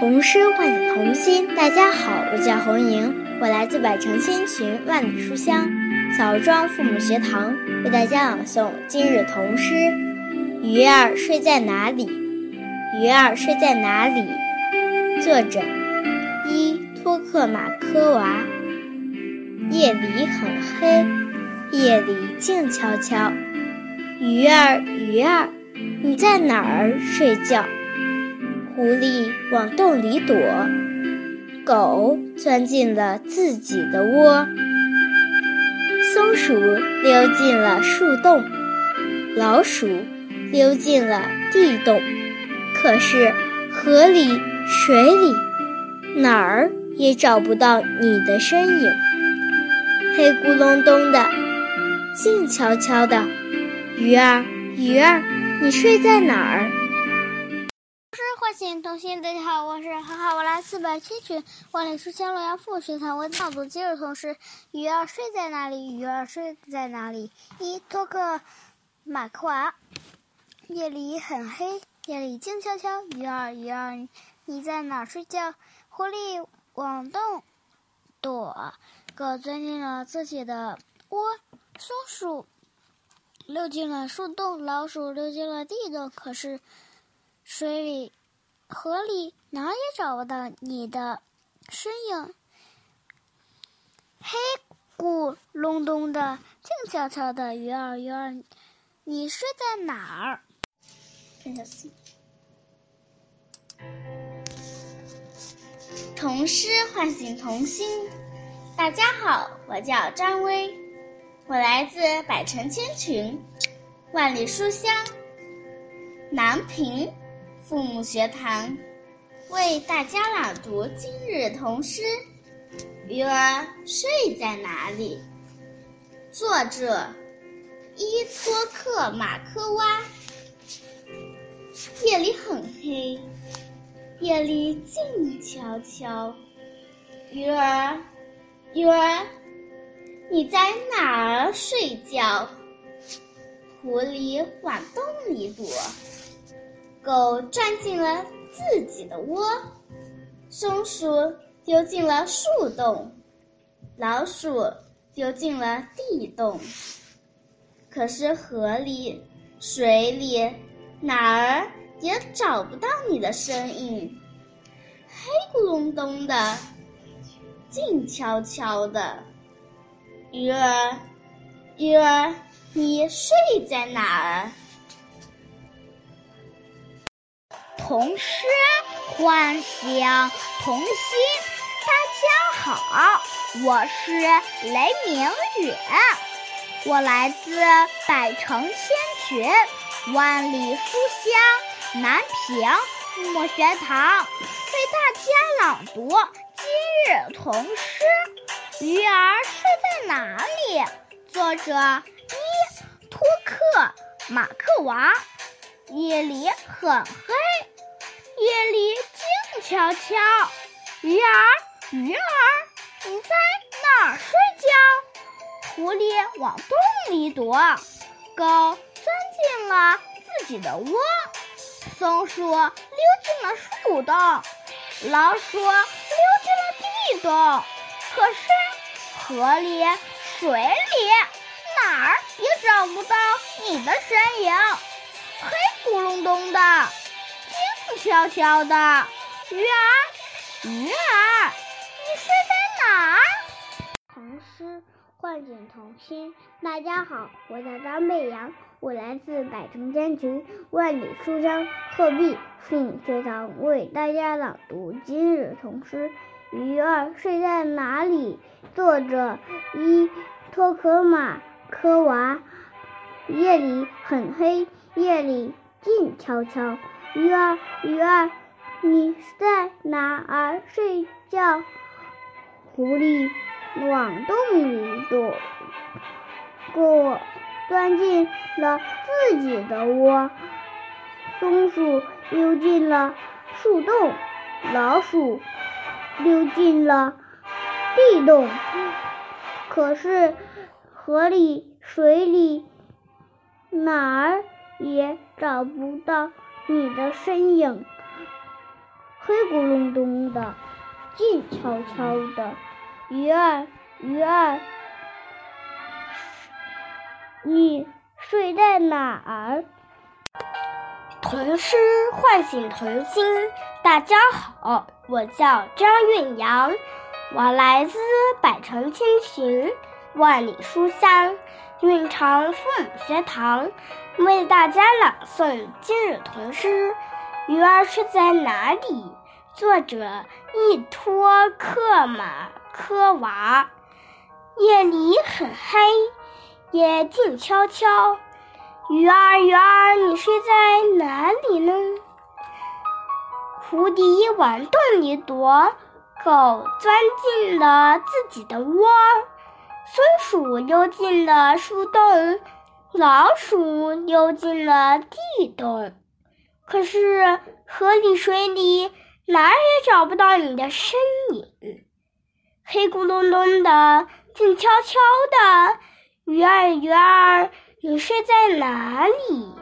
童诗唤醒童心。大家好，我叫红莹，我来自百城千群万里书香枣庄父母学堂，为大家朗诵今日童诗《鱼儿睡在哪里》。鱼儿睡在哪里？作者：伊托克马科娃。夜里很黑，夜里静悄悄。鱼儿，鱼儿，你在哪儿睡觉？狐狸往洞里躲，狗钻进了自己的窝，松鼠溜进了树洞，老鼠溜进了地洞。可是河里、水里哪儿也找不到你的身影，黑咕隆咚的，静悄悄的。鱼儿，鱼儿，你睡在哪儿？唤醒童心，大家好，我是哈哈，我来自百千群万里书香洛阳赋学堂，为朗读今日童诗。鱼儿睡在哪里？鱼儿睡在哪里？一托克马克娃。夜里很黑，夜里静悄悄。鱼儿，鱼儿，你在哪睡觉？狐狸往洞躲，狗钻进了自己的窝，松鼠溜进了树洞，老鼠溜进了地洞。可是水里。河里哪也找不到你的身影，黑咕隆咚的，静悄悄的。鱼儿，鱼儿，你睡在哪儿？童诗唤醒童心。大家好，我叫张薇，我来自百城千群，万里书香，南平。父母学堂为大家朗读今日童诗《鱼儿睡在哪里》，作者伊托克马科娃。夜里很黑，夜里静悄悄。鱼儿，鱼儿，你在哪儿睡觉？狐狸往洞里躲。狗钻进了自己的窝，松鼠丢进了树洞，老鼠丢进了地洞。可是河里、水里哪儿也找不到你的身影，黑咕隆咚的，静悄悄的。鱼儿，鱼儿，你睡在哪儿？童诗唤醒童心，大家好，我是雷明远，我来自百城千群，万里书香南平父母学堂，为大家朗读今日童诗《鱼儿睡在哪里》，作者伊托克马克娃。夜里很黑。悄悄，鱼儿，鱼儿，你在哪儿睡觉？狐狸往洞里躲，狗钻进了自己的窝，松鼠溜进了树洞，老鼠溜进了地洞。可是河里、水里哪儿也找不到你的身影，黑咕隆咚的。静悄悄的，鱼儿，鱼儿，你睡在哪儿？童诗唤醒童心。大家好，我叫张贝阳，我来自百城千群万里书香鹤壁父母学堂，为大家朗读今日童诗《鱼儿睡在哪里》。作者伊托克马科娃。夜里很黑，夜里静悄悄。鱼儿，鱼儿，你在哪儿睡觉？狐狸往洞里躲，过钻进了自己的窝。松鼠溜进了树洞，老鼠溜进了地洞。可是河里、水里哪儿也找不到。你的身影，黑黑咕隆咚的，静悄悄的。鱼儿，鱼儿，你睡在哪儿？童诗唤醒童心。大家好，我叫张韵阳，我来自百城千寻，万里书香韵长父母学堂，为大家朗诵今日童诗《鱼儿睡在哪里》。作者：易托克马科娃。夜里很黑，也静悄悄。鱼儿，鱼儿，你睡在哪里呢？蝴蝶往洞里躲，狗钻进了自己的窝，松鼠溜进了树洞，老鼠溜进了地洞。可是河里水里哪儿也找不到你的身影，黑咕隆咚的，静悄悄的，鱼儿，鱼儿。你睡在哪里？